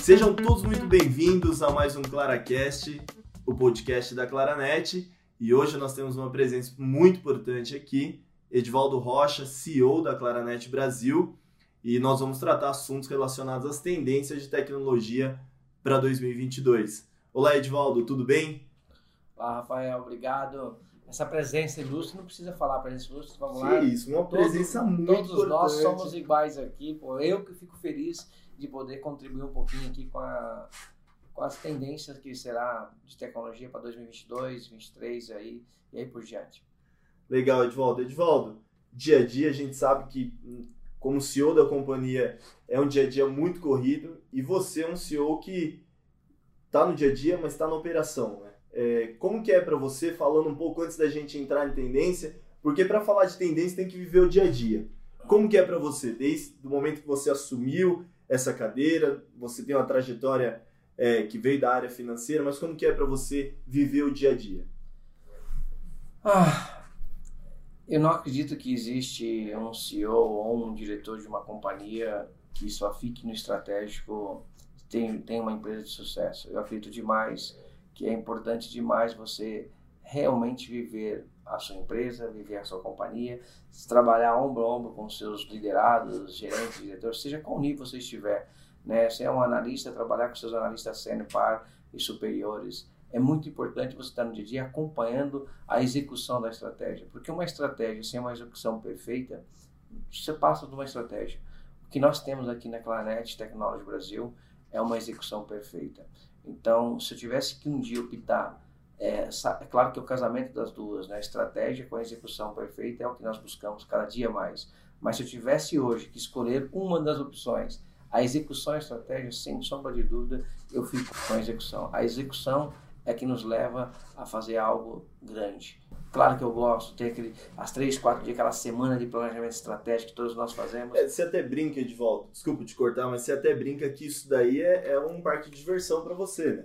Sejam todos muito bem-vindos a mais um ClaraCast, o podcast da Claranet. E hoje nós temos uma presença muito importante aqui, Edvaldo Rocha, CEO da Claranet Brasil, e nós vamos tratar assuntos relacionados às tendências de tecnologia para 2022. Olá, Edvaldo, tudo bem? Olá, Rafael, obrigado. Essa presença ilustre, não precisa falar presença ilustre, vamos que lá. isso, uma presença todos, muito todos importante. nós somos iguais aqui, pô. eu que fico feliz de poder contribuir um pouquinho aqui com, a, com as tendências que será de tecnologia para 2022, 2023 aí, e aí por diante. Legal, Edvaldo. Edvaldo, dia a dia a gente sabe que, como CEO da companhia, é um dia a dia muito corrido e você é um CEO que está no dia a dia, mas está na operação, né? É, como que é para você, falando um pouco antes da gente entrar em tendência, porque para falar de tendência tem que viver o dia a dia. Como que é para você, desde o momento que você assumiu essa cadeira, você tem uma trajetória é, que veio da área financeira, mas como que é para você viver o dia a dia? Ah, eu não acredito que existe um CEO ou um diretor de uma companhia que só fique no estratégico tem, tem uma empresa de sucesso. Eu acredito demais que é importante demais você realmente viver a sua empresa, viver a sua companhia, trabalhar ombro a ombro com seus liderados, gerentes, diretores, seja qual nível você estiver. Né? Se é um analista, trabalhar com seus analistas sênior, par e superiores. É muito importante você estar no dia a dia acompanhando a execução da estratégia, porque uma estratégia sem uma execução perfeita, você passa de uma estratégia. O que nós temos aqui na Clanet Technology Brasil é uma execução perfeita. Então, se eu tivesse que um dia optar, é, é, claro que é o casamento das duas, né? A estratégia com a execução perfeita é o que nós buscamos cada dia mais. Mas se eu tivesse hoje que escolher uma das opções, a execução e a estratégia, sem sombra de dúvida, eu fico com a execução. A execução é que nos leva a fazer algo grande. Claro que eu gosto, tem aquele, as três, quatro dias, aquela semana de planejamento estratégico que todos nós fazemos. É, você até brinca de volta, desculpa te cortar, mas você até brinca que isso daí é, é um parque de diversão para você, né?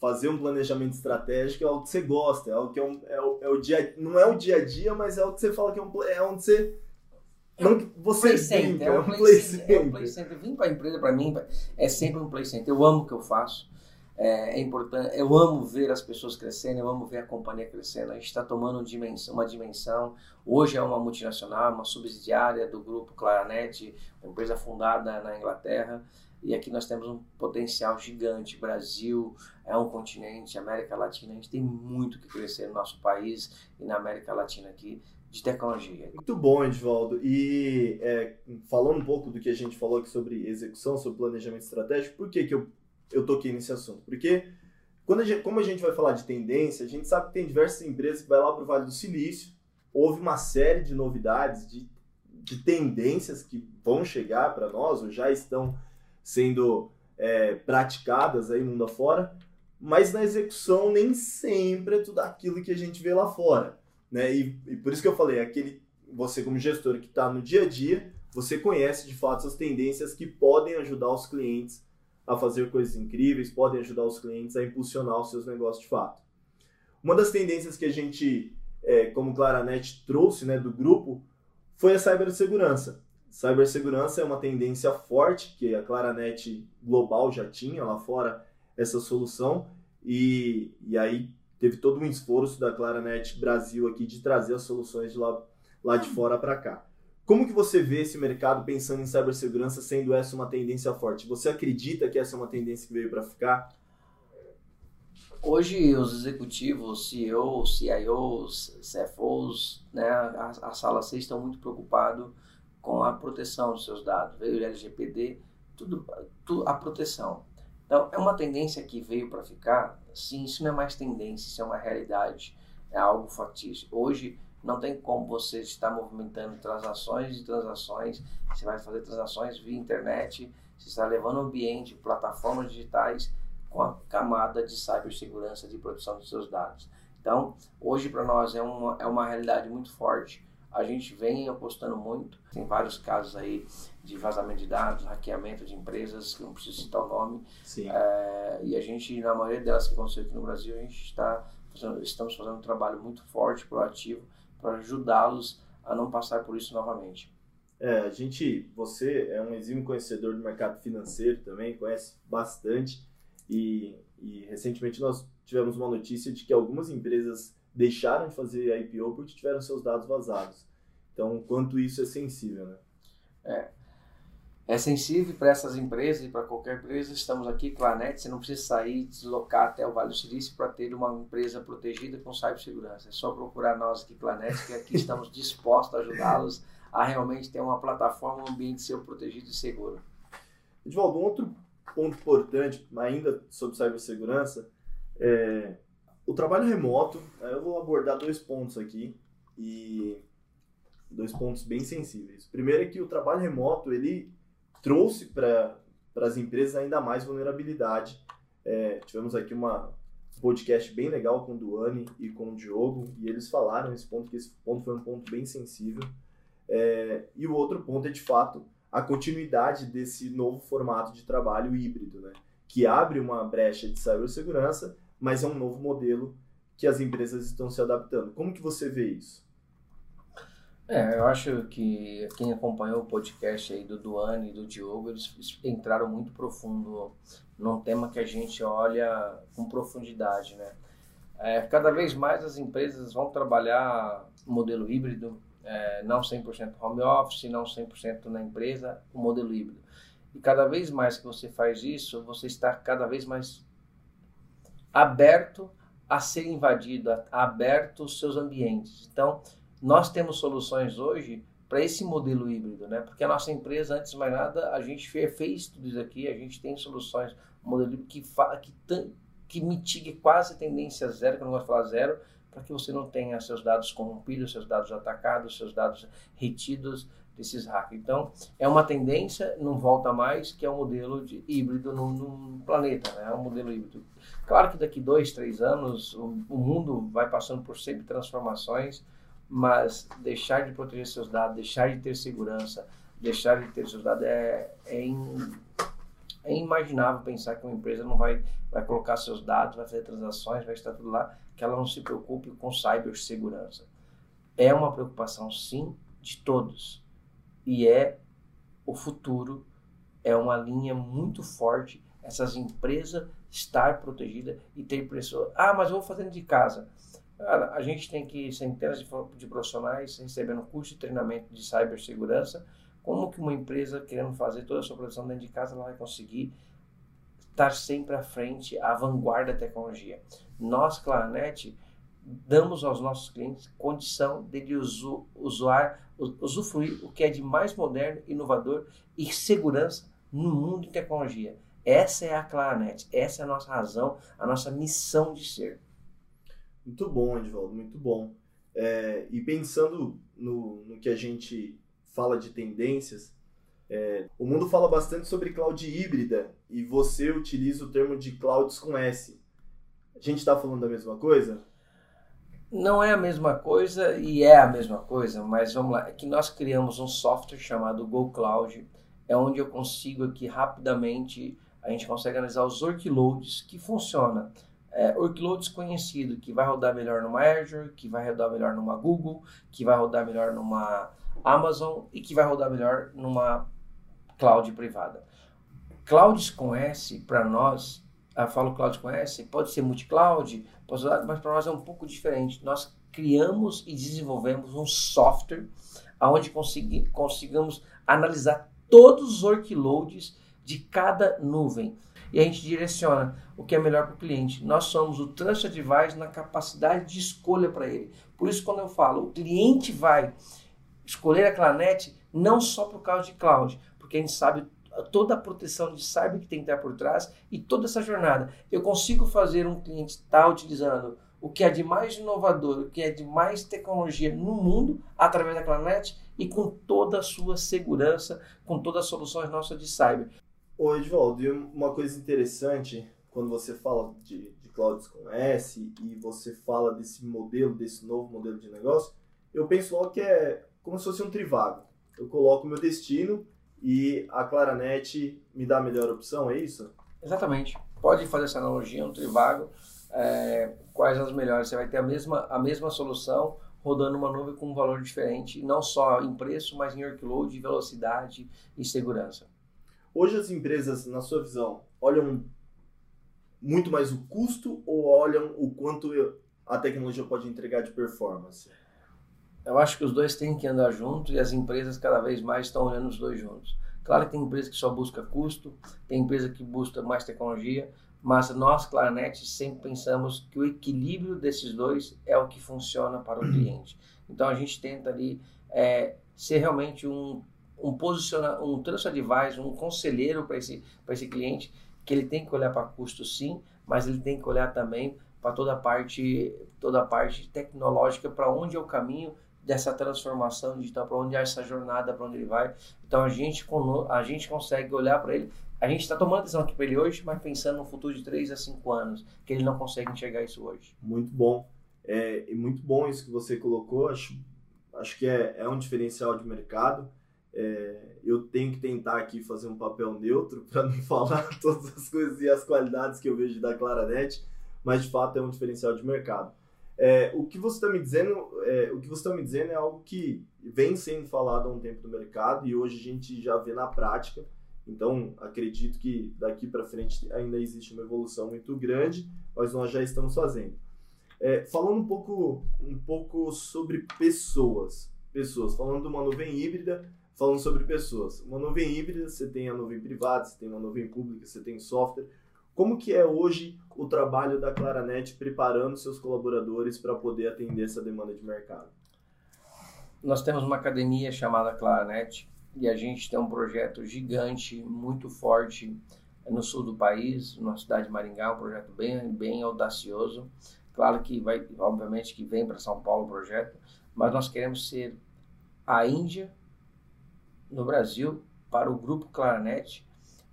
Fazer um planejamento estratégico é algo que você gosta, é algo que é, um, é, o, é o dia, não é o dia a dia, mas é o que você fala que é, um, é onde você não, você play center, brinca, é um play, center. É um play center. Vim para a empresa, para mim, é sempre um play center. Eu amo o que eu faço. É, é, importante. Eu amo ver as pessoas crescendo, eu amo ver a companhia crescendo. A gente está tomando dimensão, uma dimensão. Hoje é uma multinacional, uma subsidiária do grupo Claranet, uma empresa fundada na Inglaterra. E aqui nós temos um potencial gigante. Brasil é um continente, América Latina. A gente tem muito que crescer no nosso país e na América Latina aqui de tecnologia. Muito bom, Edvaldo. E é, falando um pouco do que a gente falou aqui sobre execução, sobre planejamento estratégico, por que, que eu eu toquei nesse assunto? Porque quando a gente, como a gente vai falar de tendência, a gente sabe que tem diversas empresas que vai lá para o Vale do Silício, houve uma série de novidades, de, de tendências que vão chegar para nós, ou já estão sendo é, praticadas aí mundo afora, mas na execução nem sempre é tudo aquilo que a gente vê lá fora. Né? E, e por isso que eu falei, aquele você como gestor que está no dia a dia, você conhece de fato as tendências que podem ajudar os clientes a fazer coisas incríveis, podem ajudar os clientes a impulsionar os seus negócios de fato. Uma das tendências que a gente, é, como Claranet, trouxe né, do grupo foi a cibersegurança. Cibersegurança é uma tendência forte que a Claranet Global já tinha lá fora essa solução e, e aí teve todo um esforço da Claranet Brasil aqui de trazer as soluções de lá, lá de fora para cá. Como que você vê esse mercado pensando em cibersegurança sendo essa uma tendência forte? Você acredita que essa é uma tendência que veio para ficar? Hoje os executivos, CEOs, CIOs, CFOs, né, a, a sala C estão muito preocupados com a proteção dos seus dados. Veio o LGPD, tudo, tudo a proteção. Então é uma tendência que veio para ficar. Sim, isso não é mais tendência, isso é uma realidade, é algo factício. Hoje não tem como você estar movimentando transações e transações. Você vai fazer transações via internet, você está levando o ambiente, plataformas digitais com a camada de cibersegurança de proteção dos seus dados. Então, hoje para nós é uma, é uma realidade muito forte. A gente vem apostando muito. Tem vários casos aí de vazamento de dados, hackeamento de empresas, que não preciso citar o nome. É, e a gente, na maioria delas que aconteceu aqui no Brasil, a gente está fazendo, estamos fazendo um trabalho muito forte, proativo, para ajudá-los a não passar por isso novamente. É, a gente, você é um exímio conhecedor do mercado financeiro também, conhece bastante e, e recentemente nós tivemos uma notícia de que algumas empresas deixaram de fazer IPO porque tiveram seus dados vazados. Então, quanto isso é sensível, né? É, é sensível para essas empresas e para qualquer empresa. Estamos aqui, Clanet, você não precisa sair, deslocar até o Vale do Silício para ter uma empresa protegida com cibersegurança. É só procurar nós aqui, Clanet, que aqui estamos dispostos a ajudá-los a realmente ter uma plataforma, um ambiente seu protegido e seguro. Edvaldo, um outro ponto importante, ainda sobre cibersegurança, é o trabalho remoto. Eu vou abordar dois pontos aqui e dois pontos bem sensíveis. Primeiro é que o trabalho remoto ele trouxe para as empresas ainda mais vulnerabilidade. É, tivemos aqui uma um podcast bem legal com o Duane e com o Diogo, e eles falaram esse ponto, que esse ponto foi um ponto bem sensível. É, e o outro ponto é, de fato, a continuidade desse novo formato de trabalho híbrido, né? que abre uma brecha de cibersegurança, mas é um novo modelo que as empresas estão se adaptando. Como que você vê isso? É, eu acho que quem acompanhou o podcast aí do Duane e do Diogo, eles entraram muito profundo num tema que a gente olha com profundidade, né? É, cada vez mais as empresas vão trabalhar modelo híbrido, é, não 100% home office, não 100% na empresa, o modelo híbrido. E cada vez mais que você faz isso, você está cada vez mais aberto a ser invadido, aberto os seus ambientes. Então, nós temos soluções hoje para esse modelo híbrido, né? Porque a nossa empresa, antes de mais nada, a gente fez tudo isso aqui, a gente tem soluções, um modelo híbrido que, que, que mitigue quase a tendência zero, que eu não gosto de falar zero, para que você não tenha seus dados corrompidos, seus dados atacados, seus dados retidos desses hackers. Então, é uma tendência, não volta mais, que é um modelo de híbrido no, no planeta, né? É um modelo híbrido. Claro que daqui dois, três anos, o, o mundo vai passando por sempre transformações, mas deixar de proteger seus dados, deixar de ter segurança, deixar de ter seus dados é, é, in, é imaginável pensar que uma empresa não vai, vai colocar seus dados, vai fazer transações, vai estar tudo lá, que ela não se preocupe com cibersegurança. É uma preocupação, sim, de todos. E é o futuro, é uma linha muito forte essas empresas estar protegidas e ter pessoas. Ah, mas eu vou fazendo de casa. Cara, a gente tem que centenas de, profissionais recebendo curso de treinamento de cibersegurança. Como que uma empresa querendo fazer toda a sua produção dentro de casa, vai conseguir estar sempre à frente, à vanguarda da tecnologia? Nós, Claranet, damos aos nossos clientes condição de usar, usufruir o que é de mais moderno, inovador e segurança no mundo de tecnologia. Essa é a Claranet, essa é a nossa razão, a nossa missão de ser. Muito bom, Edvaldo, muito bom. É, e pensando no, no que a gente fala de tendências, é, o mundo fala bastante sobre cloud híbrida e você utiliza o termo de clouds com S. A gente está falando da mesma coisa? Não é a mesma coisa e é a mesma coisa, mas vamos lá. É que nós criamos um software chamado Go Cloud, é onde eu consigo aqui rapidamente, a gente consegue analisar os workloads que funciona é, workload desconhecido que vai rodar melhor numa Azure, que vai rodar melhor numa Google, que vai rodar melhor numa Amazon e que vai rodar melhor numa cloud privada. Clouds com S, para nós, eu falo cloud com S, pode ser multi-cloud, mas para nós é um pouco diferente. Nós criamos e desenvolvemos um software onde consigamos analisar todos os workloads de cada nuvem e a gente direciona o que é melhor para o cliente. Nós somos o Trust Advice na capacidade de escolha para ele. Por isso, quando eu falo, o cliente vai escolher a Clanet não só por causa de cloud, porque a gente sabe toda a proteção de cyber que tem que estar por trás e toda essa jornada. Eu consigo fazer um cliente estar tá utilizando o que é de mais inovador, o que é de mais tecnologia no mundo através da Clanet e com toda a sua segurança, com todas as soluções nossas de cyber. Ô Edvaldo, e uma coisa interessante, quando você fala de, de clouds com S e você fala desse modelo, desse novo modelo de negócio, eu penso logo que é como se fosse um trivago. Eu coloco o meu destino e a Claranet me dá a melhor opção, é isso? Exatamente. Pode fazer essa analogia, um trivago. É, quais as melhores? Você vai ter a mesma, a mesma solução, rodando uma nuvem com um valor diferente, não só em preço, mas em workload, velocidade e segurança. Hoje as empresas, na sua visão, olham muito mais o custo ou olham o quanto a tecnologia pode entregar de performance? Eu acho que os dois têm que andar juntos e as empresas cada vez mais estão olhando os dois juntos. Claro que tem empresa que só busca custo, tem empresa que busca mais tecnologia, mas nós, Claranet, sempre pensamos que o equilíbrio desses dois é o que funciona para o cliente. Então a gente tenta ali é, ser realmente um, um posiciona, um transfer advisor, um conselheiro para esse, esse cliente, que ele tem que olhar para custo sim, mas ele tem que olhar também para toda a parte, toda a parte tecnológica, para onde é o caminho dessa transformação digital, para onde é essa jornada, para onde ele vai. Então a gente, a gente consegue olhar para ele. A gente está tomando decisão aqui para ele hoje, mas pensando no futuro de 3 a 5 anos, que ele não consegue enxergar isso hoje. Muito bom. É, muito bom isso que você colocou. Acho, acho que é, é um diferencial de mercado. É, eu tenho que tentar aqui fazer um papel neutro para não falar todas as coisas e as qualidades que eu vejo da Claranet, mas de fato é um diferencial de mercado. É, o que você está me dizendo, é, o que você está me dizendo é algo que vem sendo falado há um tempo no mercado e hoje a gente já vê na prática. Então acredito que daqui para frente ainda existe uma evolução muito grande, mas nós já estamos fazendo. É, falando um pouco, um pouco sobre pessoas, pessoas, falando de uma nuvem híbrida, falando sobre pessoas. Uma nuvem híbrida, você tem a nuvem privada, você tem uma nuvem pública, você tem software. Como que é hoje o trabalho da Claranet preparando seus colaboradores para poder atender essa demanda de mercado? Nós temos uma academia chamada Claranet e a gente tem um projeto gigante, muito forte no sul do país, na cidade de Maringá, um projeto bem, bem audacioso. Claro que vai, obviamente que vem para São Paulo o projeto, mas nós queremos ser a Índia no Brasil para o grupo Claranet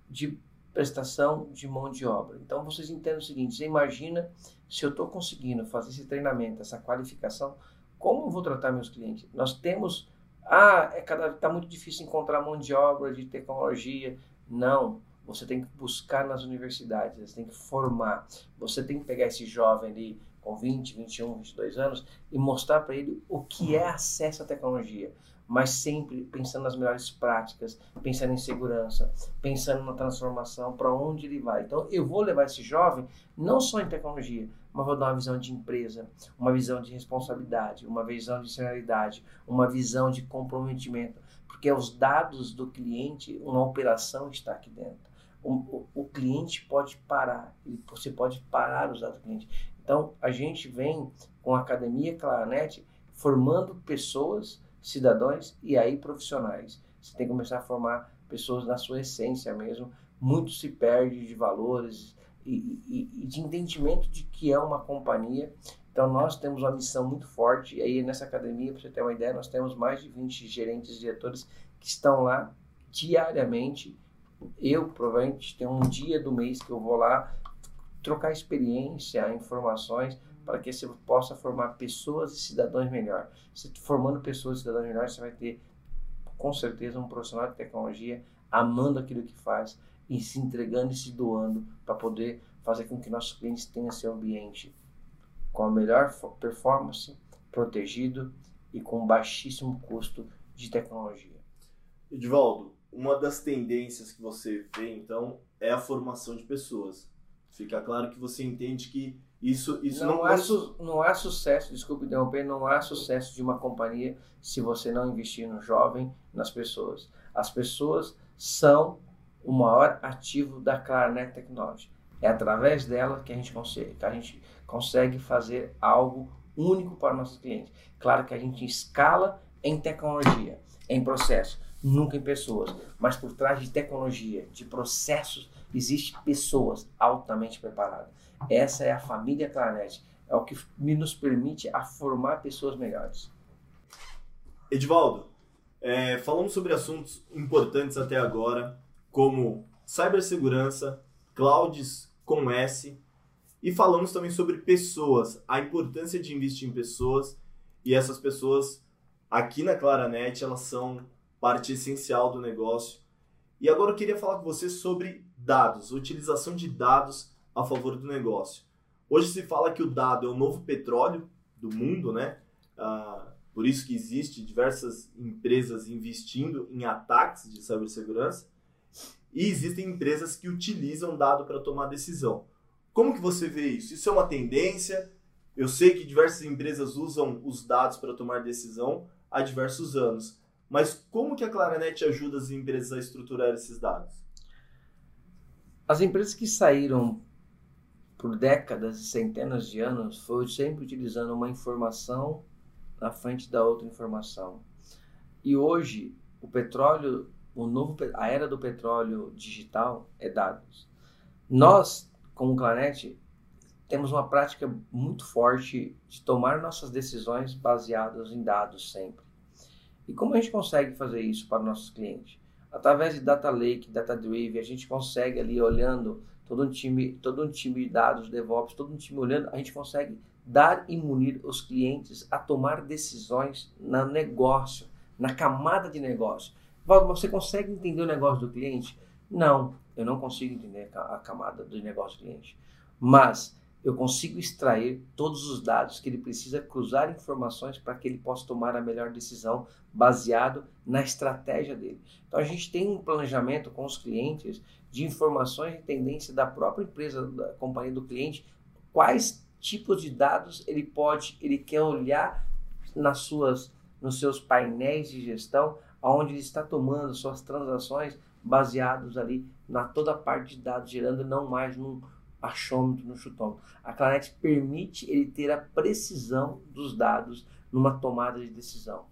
de prestação de mão de obra. Então vocês entendem o seguinte: você imagina se eu estou conseguindo fazer esse treinamento, essa qualificação, como eu vou tratar meus clientes? Nós temos, ah, é cada está muito difícil encontrar mão de obra de tecnologia. Não, você tem que buscar nas universidades, você tem que formar, você tem que pegar esse jovem ali com 20, 21, 22 anos e mostrar para ele o que é acesso à tecnologia mas sempre pensando nas melhores práticas, pensando em segurança, pensando na transformação, para onde ele vai. Então, eu vou levar esse jovem não só em tecnologia, mas vou dar uma visão de empresa, uma visão de responsabilidade, uma visão de senioridade, uma visão de comprometimento, porque os dados do cliente, uma operação está aqui dentro. O, o, o cliente pode parar, você pode parar os dados do cliente. Então, a gente vem com a Academia Claranet formando pessoas cidadãos e aí profissionais. Você tem que começar a formar pessoas na sua essência mesmo. Muito se perde de valores e, e, e de entendimento de que é uma companhia. Então nós temos uma missão muito forte e aí nessa academia, para você ter uma ideia, nós temos mais de 20 gerentes e diretores que estão lá diariamente. Eu provavelmente tenho um dia do mês que eu vou lá trocar experiência, informações, para que você possa formar pessoas e cidadãos melhor. Se formando pessoas e cidadãos melhores, você vai ter com certeza um profissional de tecnologia amando aquilo que faz e se entregando e se doando para poder fazer com que nossos clientes tenham seu ambiente com a melhor performance, protegido e com baixíssimo custo de tecnologia. Edivaldo, uma das tendências que você vê então é a formação de pessoas. Fica claro que você entende que isso, isso não, não, é, su, não é sucesso, desculpe interromper, não há sucesso de uma companhia se você não investir no jovem, nas pessoas. As pessoas são o maior ativo da Claranet Technology. É através dela que a gente consegue, que a gente consegue fazer algo único para nossos clientes. Claro que a gente escala em tecnologia, em processo, nunca em pessoas, mas por trás de tecnologia, de processos, existe pessoas altamente preparadas. Essa é a família Claret. É o que nos permite a formar pessoas melhores. Edivaldo, é, falamos sobre assuntos importantes até agora, como cibersegurança, clouds com S, e falamos também sobre pessoas, a importância de investir em pessoas, e essas pessoas aqui na Claranet, elas são parte essencial do negócio. E agora eu queria falar com você sobre dados, utilização de dados a favor do negócio. Hoje se fala que o dado é o novo petróleo do mundo, né? Ah, por isso que existe diversas empresas investindo em ataques de cibersegurança e existem empresas que utilizam dado para tomar decisão. Como que você vê isso? Isso é uma tendência? Eu sei que diversas empresas usam os dados para tomar decisão há diversos anos, mas como que a Claranet ajuda as empresas a estruturar esses dados? As empresas que saíram por décadas e centenas de anos foi sempre utilizando uma informação na frente da outra informação. E hoje o petróleo, o novo, a era do petróleo digital é dados. Nós, como Clanet, temos uma prática muito forte de tomar nossas decisões baseadas em dados sempre. E como a gente consegue fazer isso para nossos clientes? Através de Data Lake, Data Drive, a gente consegue ali olhando todo um time, todo um time de dados, DevOps, todo um time olhando, a gente consegue dar e munir os clientes a tomar decisões no negócio, na camada de negócio. Você consegue entender o negócio do cliente? Não, eu não consigo entender a camada do negócio do cliente. Mas eu consigo extrair todos os dados que ele precisa cruzar informações para que ele possa tomar a melhor decisão baseado na estratégia dele. Então a gente tem um planejamento com os clientes de informações e tendência da própria empresa, da companhia do cliente, quais tipos de dados ele pode, ele quer olhar nas suas, nos seus painéis de gestão, aonde ele está tomando suas transações baseados ali na toda a parte de dados, gerando não mais num achômetro no chutômetro. A Claret permite ele ter a precisão dos dados numa tomada de decisão.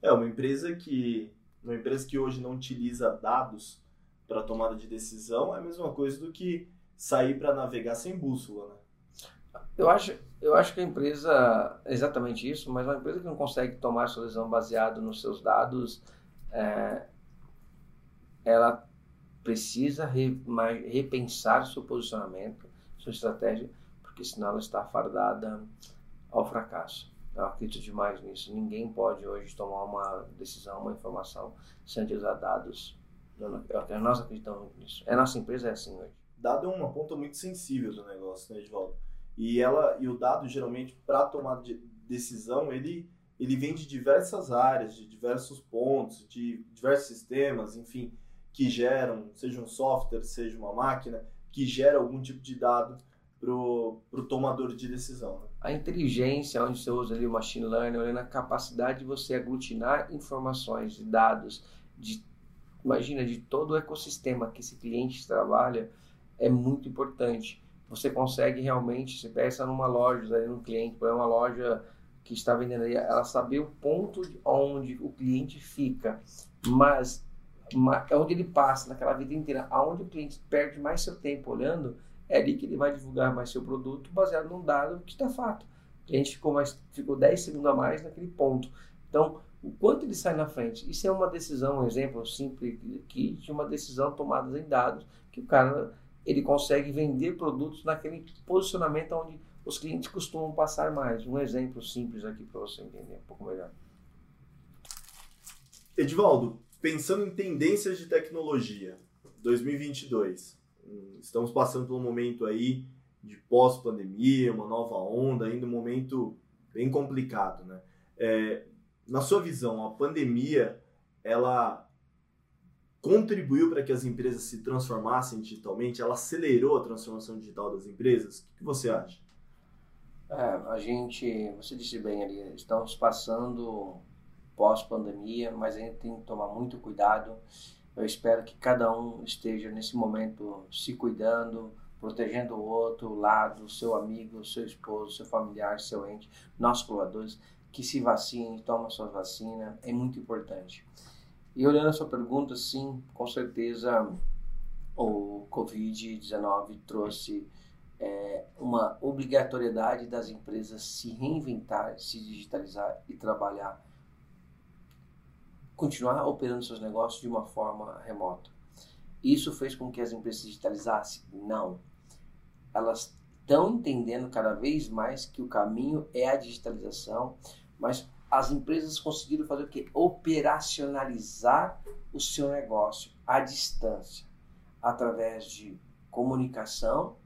É uma empresa que uma empresa que hoje não utiliza dados para tomada de decisão é a mesma coisa do que sair para navegar sem bússola, né? Eu acho, eu acho que a empresa é exatamente isso, mas uma empresa que não consegue tomar sua decisão baseado nos seus dados, é, ela precisa re, repensar seu posicionamento, sua estratégia, porque senão ela está fardada ao fracasso. Eu acredito demais nisso. Ninguém pode hoje tomar uma decisão, uma informação, sem utilizar dados. Nós acreditamos nisso. A nossa empresa é assim hoje. Dado é uma ponta muito sensível do negócio, né, Edvaldo? E, ela, e o dado, geralmente, para tomar de decisão, ele, ele vem de diversas áreas, de diversos pontos, de diversos sistemas, enfim, que geram, seja um software, seja uma máquina, que gera algum tipo de dado para o tomador de decisão. Né? A inteligência, onde você usa ali o machine learning, olhando a capacidade de você aglutinar informações e dados, de, imagina, de todo o ecossistema que esse cliente trabalha, é muito importante. Você consegue realmente, você pensa numa loja, ali num cliente, por uma loja que está vendendo ali, ela saber o ponto onde o cliente fica, mas é onde ele passa naquela vida inteira, aonde o cliente perde mais seu tempo olhando, é ali que ele vai divulgar mais seu produto baseado num dado que está fato. O cliente ficou, mais, ficou 10 segundos a mais naquele ponto. Então, o quanto ele sai na frente. Isso é uma decisão, um exemplo simples aqui de uma decisão tomada em dados, que o cara ele consegue vender produtos naquele posicionamento onde os clientes costumam passar mais. Um exemplo simples aqui para você entender um pouco melhor. Edivaldo, pensando em tendências de tecnologia, 2022, estamos passando por um momento aí de pós-pandemia, uma nova onda, ainda um momento bem complicado, né? É, na sua visão, a pandemia, ela contribuiu para que as empresas se transformassem digitalmente? Ela acelerou a transformação digital das empresas? O que você acha? É, a gente, você disse bem ali, estamos passando pós-pandemia, mas ainda tem que tomar muito cuidado. Eu espero que cada um esteja nesse momento se cuidando, protegendo o outro, o lado, seu amigo, seu esposo, seu familiar, seu ente, nossos colaboradores, que se vacine, toma sua vacina, é muito importante. E olhando a sua pergunta, sim, com certeza o Covid-19 trouxe é, uma obrigatoriedade das empresas se reinventar, se digitalizar e trabalhar continuar operando seus negócios de uma forma remota. Isso fez com que as empresas se digitalizassem? Não. Elas estão entendendo cada vez mais que o caminho é a digitalização, mas as empresas conseguiram fazer o que? Operacionalizar o seu negócio à distância, através de comunicação,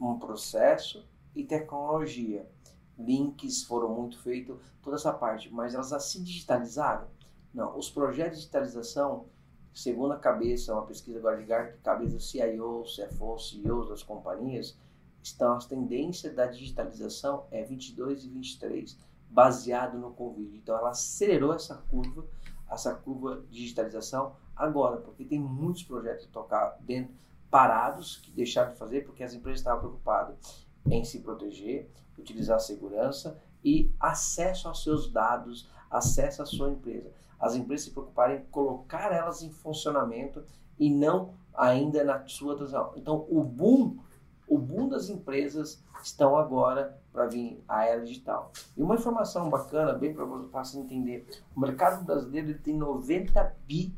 um processo e tecnologia. links foram muito feitos, toda essa parte, mas elas se digitalizaram? Não, os projetos de digitalização, segundo a cabeça, uma pesquisa agora de cabeça CIO, CFO, CEOs das companhias, estão as tendências da digitalização é 22 e 23, baseado no Covid. Então ela acelerou essa curva, essa curva de digitalização agora, porque tem muitos projetos tocar dentro parados que deixaram de fazer porque as empresas estavam preocupadas em se proteger, utilizar segurança e acesso aos seus dados, acesso à sua empresa. As empresas se preocuparem em colocar elas em funcionamento e não ainda na sua transição. Então, o boom, o boom das empresas estão agora para vir a era digital. E uma informação bacana, bem para você entender, o mercado brasileiro tem 90 bi,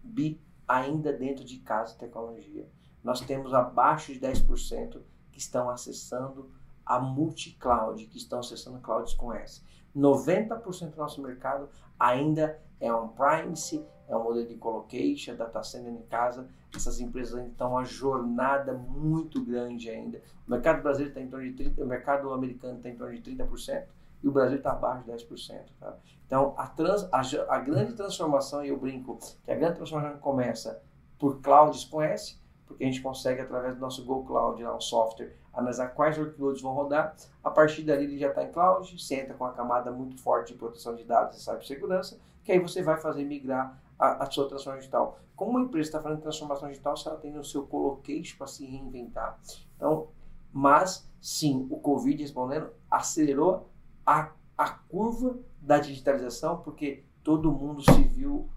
bi ainda dentro de casa de tecnologia. Nós temos abaixo de 10% que estão acessando a multi-cloud, que estão acessando clouds com S. 90% do nosso mercado ainda é on-premise, é um modelo de colocation, data center em casa. Essas empresas estão uma jornada muito grande ainda. O mercado brasileiro está em torno de 30%, o mercado americano está em torno de 30% e o Brasil está abaixo de 10%. Tá? Então, a, trans, a, a, grande transformação, e eu brinco que a grande transformação começa por clouds com S, porque a gente consegue, através do nosso Go Cloud, lá, um software, analisar quais workloads vão rodar. A partir dali, ele já está em cloud, você entra com uma camada muito forte de proteção de dados e cibersegurança, que aí você vai fazer migrar a, a sua transformação digital. Como uma empresa está fazendo transformação digital, se ela tem o seu colocation para se reinventar. Então, mas, sim, o Covid, respondendo, acelerou a, a curva da digitalização, porque todo mundo se viu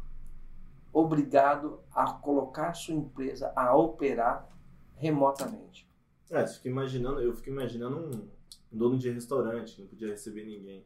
obrigado a colocar sua empresa a operar remotamente. É, eu fico imaginando, eu fico imaginando um dono de restaurante que não podia receber ninguém.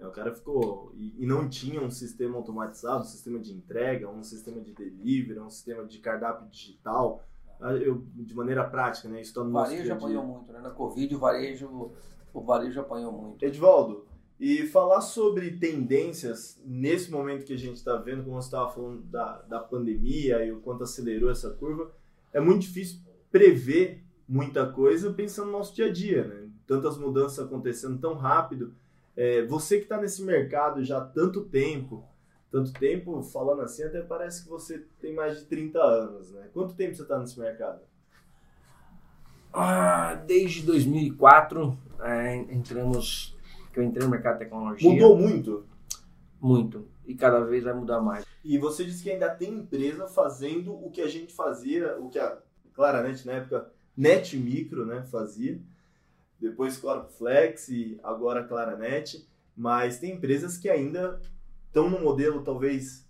É, o cara ficou. E, não tinha um sistema automatizado, um sistema de entrega, um sistema de delivery, um sistema de cardápio digital. Ah, eu, de maneira prática, né? Isso tá no o varejo apanhou muito, né? Na Covid o varejo, o varejo apanhou muito. Edivaldo, e falar sobre tendências nesse momento que a gente está vendo, como você estava falando da, da pandemia e o quanto acelerou essa curva, é muito difícil prever muita coisa pensando no nosso dia a dia, né? Tantas mudanças acontecendo tão rápido. É, você que está nesse mercado já há tanto tempo, tanto tempo, falando assim, até parece que você tem mais de 30 anos, né? Quanto tempo você está nesse mercado? Ah, desde 2004, é, entramos que eu entrei no mercado de tecnologia. Mudou muito? Muito. E cada vez vai mudar mais. E você disse que ainda tem empresa fazendo o que a gente fazia, o que a Claranet na época, Net Micro, né, fazia. Depois Corp Flex e agora Claranet. Mas tem empresas que ainda estão no modelo talvez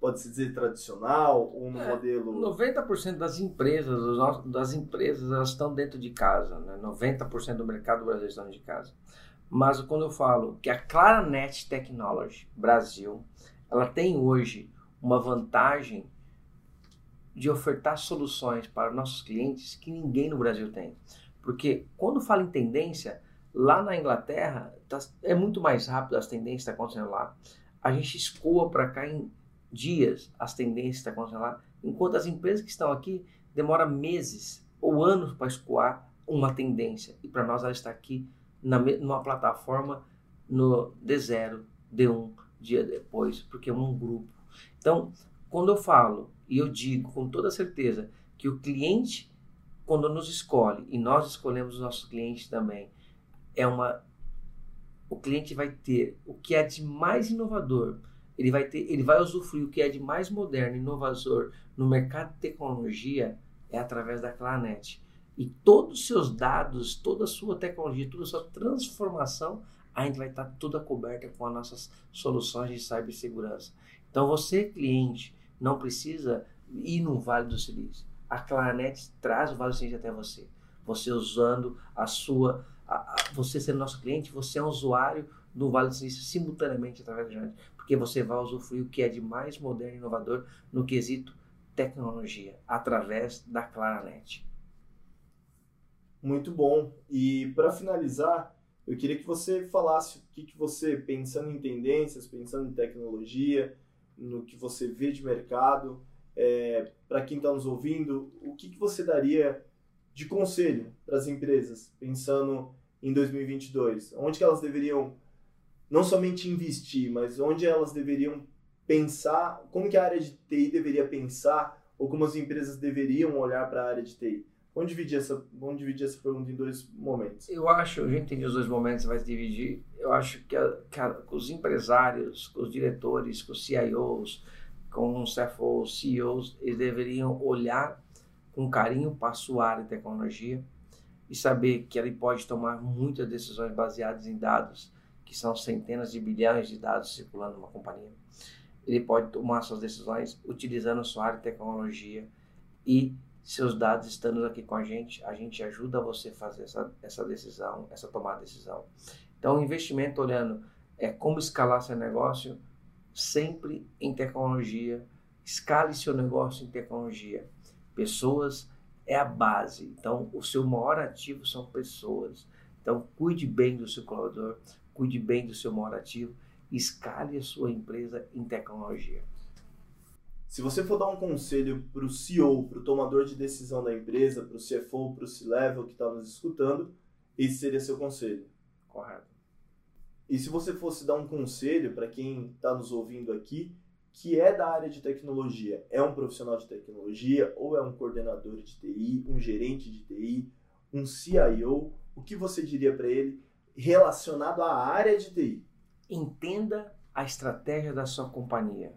pode-se dizer tradicional ou no é, modelo 90% das empresas das empresas elas estão dentro de casa né 90% do mercado brasileiro estão dentro de casa mas quando eu falo que a Claranet Technology Brasil, ela tem hoje uma vantagem de ofertar soluções para nossos clientes que ninguém no Brasil tem. Porque quando fala em tendência, lá na Inglaterra tá, é muito mais rápido as tendências tá acontecendo lá. A gente escoa para cá em dias as tendências tá acontecendo lá, enquanto as empresas que estão aqui demora meses ou anos para escoar uma tendência. E para nós ela está aqui na, numa plataforma no D0, D1, dia depois, porque é um grupo. Então, quando eu falo e eu digo com toda certeza que o cliente, quando nos escolhe, e nós escolhemos os nossos clientes também, é uma. O cliente vai ter o que é de mais inovador, ele vai ter, ele vai usufruir o que é de mais moderno, inovador no mercado de tecnologia é através da Clanet. E todos os seus dados, toda a sua tecnologia, toda a sua transformação, a gente vai estar toda coberta com as nossas soluções de cibersegurança. Então você, cliente, não precisa ir no Vale do Silício. A Claranet traz o Silício até você. Você usando a sua, a, a, você sendo nosso cliente, você é um usuário do Silício simultaneamente através da gente, porque você vai usufruir o que é de mais moderno e inovador no quesito tecnologia, através da Claranet. Muito bom. E para finalizar, eu queria que você falasse o que, que você, pensando em tendências, pensando em tecnologia, no que você vê de mercado, é, para quem está nos ouvindo, o que, que você daria de conselho para as empresas, pensando em 2022? Onde que elas deveriam não somente investir, mas onde elas deveriam pensar, como que a área de TI deveria pensar ou como as empresas deveriam olhar para a área de TI? Vamos dividir essa, vamos dividir essa pergunta em dois momentos. Eu acho, eu já entendi os dois momentos, vai dividir. Eu acho que, a, que a, os empresários, os diretores, os CIOs, com os CFOs, CEOs, eles deveriam olhar com carinho para a sua área de tecnologia e saber que ele pode tomar muitas decisões baseadas em dados, que são centenas de bilhões de dados circulando numa companhia. Ele pode tomar suas decisões utilizando sua área de tecnologia e seus dados estando aqui com a gente, a gente ajuda você a fazer essa, essa decisão, essa tomada de decisão. Então, investimento olhando é como escalar seu negócio sempre em tecnologia. Escale seu negócio em tecnologia. Pessoas é a base. Então, o seu maior ativo são pessoas. Então, cuide bem do seu colaborador, cuide bem do seu maior ativo, escale a sua empresa em tecnologia. Se você for dar um conselho para o CEO, para o tomador de decisão da empresa, para o CFO, para o C-Level que está nos escutando, esse seria seu conselho. Correto. E se você fosse dar um conselho para quem está nos ouvindo aqui, que é da área de tecnologia, é um profissional de tecnologia ou é um coordenador de TI, um gerente de TI, um CIO, o que você diria para ele relacionado à área de TI? Entenda a estratégia da sua companhia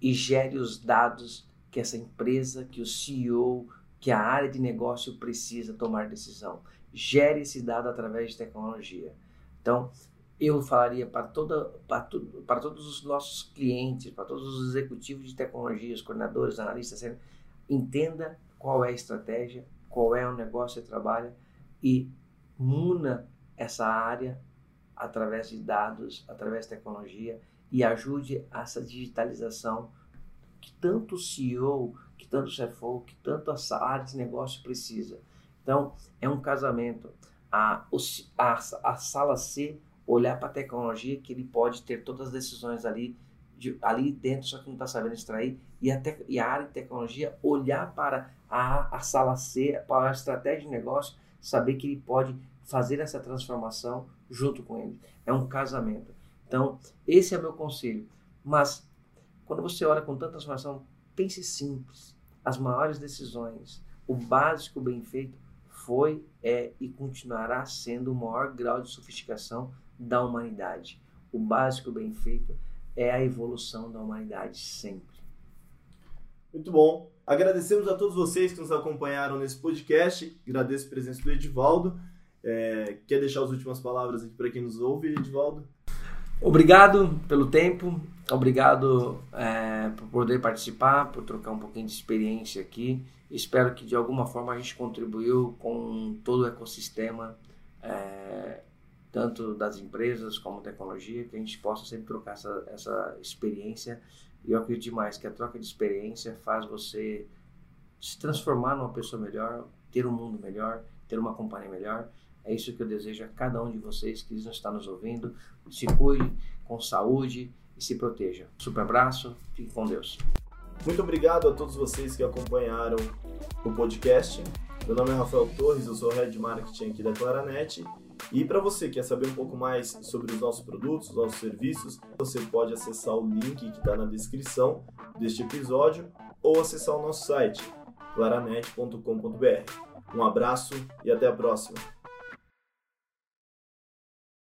e gere os dados que essa empresa, que o CEO, que a área de negócio precisa tomar decisão. Gere esse dado através de tecnologia. Então, eu falaria para, toda, para, tu, para todos os nossos clientes, para todos os executivos de tecnologia, os coordenadores, analistas, entenda qual é a estratégia, qual é o negócio que trabalha e muna essa área através de dados, através de tecnologia e ajude essa digitalização que tanto o CEO, que tanto o CFO, que tanto a área de negócio precisa. Então, é um casamento. A, a, a sala C olhar para a tecnologia que ele pode ter todas as decisões ali, de, ali dentro, só que não está sabendo extrair, e a, te, e a área de tecnologia olhar para a, a sala C, para a estratégia de negócio, saber que ele pode fazer essa transformação junto com ele. É um casamento. Então, esse é meu conselho. Mas, quando você olha com tanta transformação, pense simples. As maiores decisões, o básico bem feito, foi, é e continuará sendo o maior grau de sofisticação da humanidade. O básico bem feito é a evolução da humanidade sempre. Muito bom. Agradecemos a todos vocês que nos acompanharam nesse podcast. Agradeço a presença do Edivaldo. É, quer deixar as últimas palavras aqui para quem nos ouve, Edivaldo? Obrigado pelo tempo, obrigado é, por poder participar, por trocar um pouquinho de experiência aqui. Espero que de alguma forma a gente contribuiu com todo o ecossistema, é, tanto das empresas como tecnologia, que a gente possa sempre trocar essa, essa experiência. E eu acredito demais que a troca de experiência faz você se transformar numa pessoa melhor, ter um mundo melhor, ter uma companhia melhor. É isso que eu desejo a cada um de vocês que estão nos ouvindo. Se cuide com saúde e se proteja. Super abraço, fique com Deus. Muito obrigado a todos vocês que acompanharam o podcast. Meu nome é Rafael Torres, eu sou Head Marketing aqui da Claranet. E para você que quer saber um pouco mais sobre os nossos produtos, os nossos serviços, você pode acessar o link que está na descrição deste episódio ou acessar o nosso site claranet.com.br. Um abraço e até a próxima!